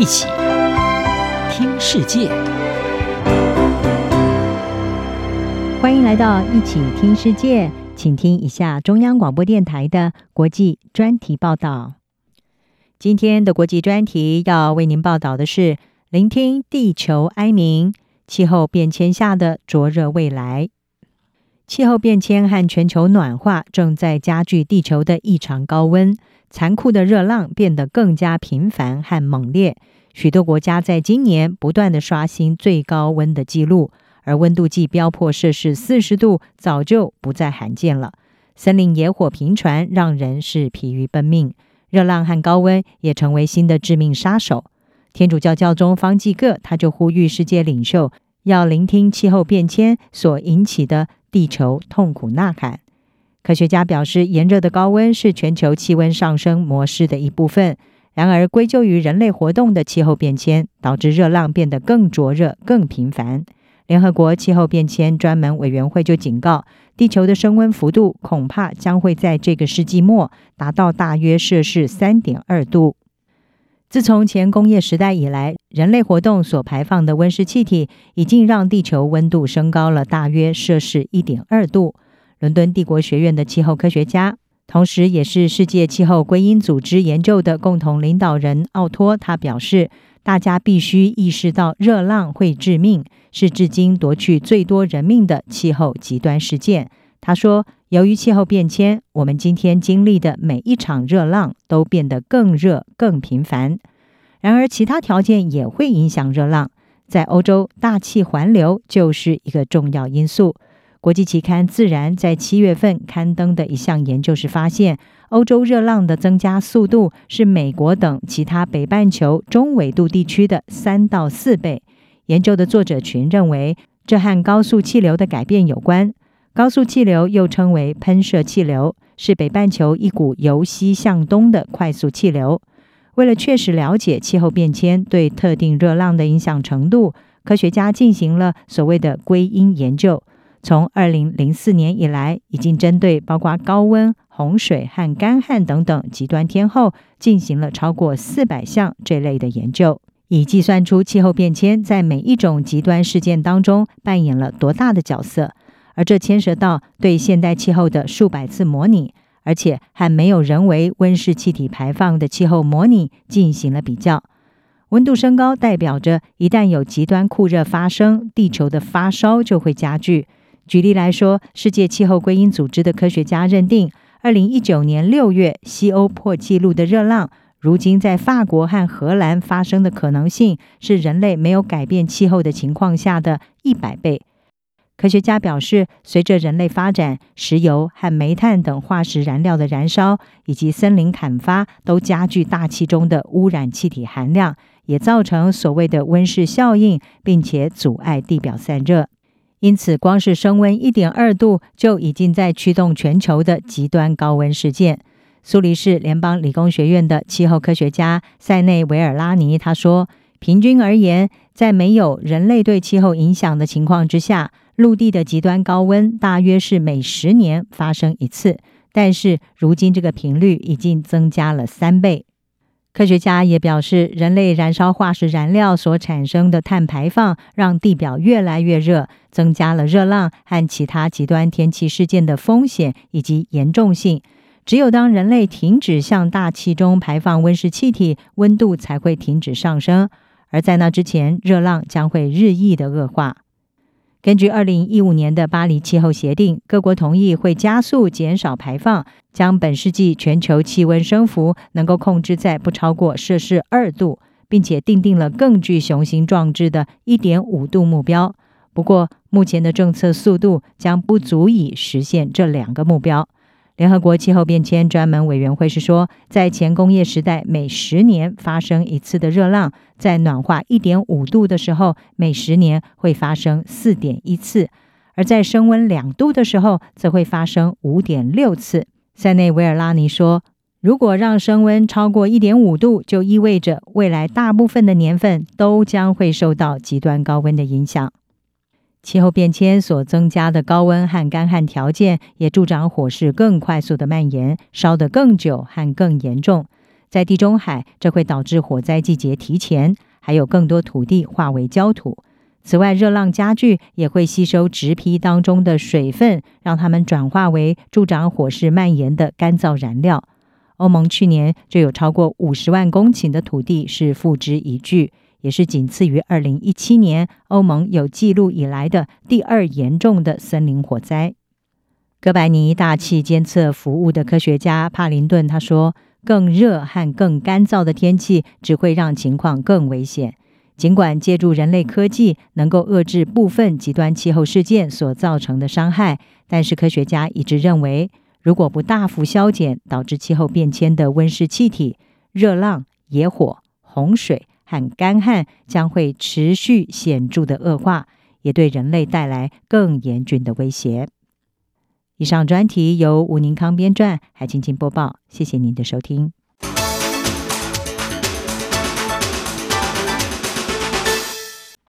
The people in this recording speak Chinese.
一起听世界，欢迎来到一起听世界，请听一下中央广播电台的国际专题报道。今天的国际专题要为您报道的是：聆听地球哀鸣，气候变迁下的灼热未来。气候变迁和全球暖化正在加剧地球的异常高温。残酷的热浪变得更加频繁和猛烈，许多国家在今年不断地刷新最高温的记录，而温度计飙破摄氏四十度早就不再罕见了。森林野火频传，让人是疲于奔命。热浪和高温也成为新的致命杀手。天主教教宗方济各他就呼吁世界领袖要聆听气候变迁所引起的地球痛苦呐喊。科学家表示，炎热的高温是全球气温上升模式的一部分。然而，归咎于人类活动的气候变迁，导致热浪变得更灼热、更频繁。联合国气候变迁专门委员会就警告，地球的升温幅度恐怕将会在这个世纪末达到大约摄氏三点二度。自从前工业时代以来，人类活动所排放的温室气体已经让地球温度升高了大约摄氏一点二度。伦敦帝国学院的气候科学家，同时也是世界气候归因组织研究的共同领导人奥托，他表示：“大家必须意识到，热浪会致命，是至今夺去最多人命的气候极端事件。”他说：“由于气候变迁，我们今天经历的每一场热浪都变得更热、更频繁。然而，其他条件也会影响热浪。在欧洲，大气环流就是一个重要因素。”国际期刊《自然》在七月份刊登的一项研究是发现，欧洲热浪的增加速度是美国等其他北半球中纬度地区的三到四倍。研究的作者群认为，这和高速气流的改变有关。高速气流又称为喷射气流，是北半球一股由西向东的快速气流。为了确实了解气候变迁对特定热浪的影响程度，科学家进行了所谓的归因研究。从二零零四年以来，已经针对包括高温、洪水和干旱等等极端天候进行了超过四百项这类的研究，以计算出气候变迁在每一种极端事件当中扮演了多大的角色。而这牵涉到对现代气候的数百次模拟，而且还没有人为温室气体排放的气候模拟进行了比较。温度升高代表着一旦有极端酷热发生，地球的发烧就会加剧。举例来说，世界气候归因组织的科学家认定，二零一九年六月西欧破纪录的热浪，如今在法国和荷兰发生的可能性是人类没有改变气候的情况下的一百倍。科学家表示，随着人类发展，石油和煤炭等化石燃料的燃烧，以及森林砍伐，都加剧大气中的污染气体含量，也造成所谓的温室效应，并且阻碍地表散热。因此，光是升温一点二度就已经在驱动全球的极端高温事件。苏黎世联邦理工学院的气候科学家塞内维尔拉尼他说：“平均而言，在没有人类对气候影响的情况之下，陆地的极端高温大约是每十年发生一次。但是，如今这个频率已经增加了三倍。”科学家也表示，人类燃烧化石燃料所产生的碳排放，让地表越来越热，增加了热浪和其他极端天气事件的风险以及严重性。只有当人类停止向大气中排放温室气体，温度才会停止上升。而在那之前，热浪将会日益的恶化。根据二零一五年的巴黎气候协定，各国同意会加速减少排放，将本世纪全球气温升幅能够控制在不超过摄氏二度，并且定定了更具雄心壮志的一点五度目标。不过，目前的政策速度将不足以实现这两个目标。联合国气候变迁专门委员会是说，在前工业时代，每十年发生一次的热浪，在暖化一点五度的时候，每十年会发生四点一次；而在升温两度的时候，则会发生五点六次。塞内维尔拉尼说，如果让升温超过一点五度，就意味着未来大部分的年份都将会受到极端高温的影响。气候变迁所增加的高温和干旱条件，也助长火势更快速的蔓延，烧得更久和更严重。在地中海，这会导致火灾季节提前，还有更多土地化为焦土。此外，热浪加剧也会吸收植被当中的水分，让它们转化为助长火势蔓延的干燥燃料。欧盟去年就有超过五十万公顷的土地是付之一炬，也是仅次于二零一七年欧盟有记录以来的第二严重的森林火灾。哥白尼大气监测服务的科学家帕林顿他说：“更热和更干燥的天气只会让情况更危险。”尽管借助人类科技能够遏制部分极端气候事件所造成的伤害，但是科学家一直认为，如果不大幅削减导致气候变迁的温室气体，热浪、野火、洪水和干旱将会持续显著的恶化，也对人类带来更严峻的威胁。以上专题由吴宁康编撰，还青青播报，谢谢您的收听。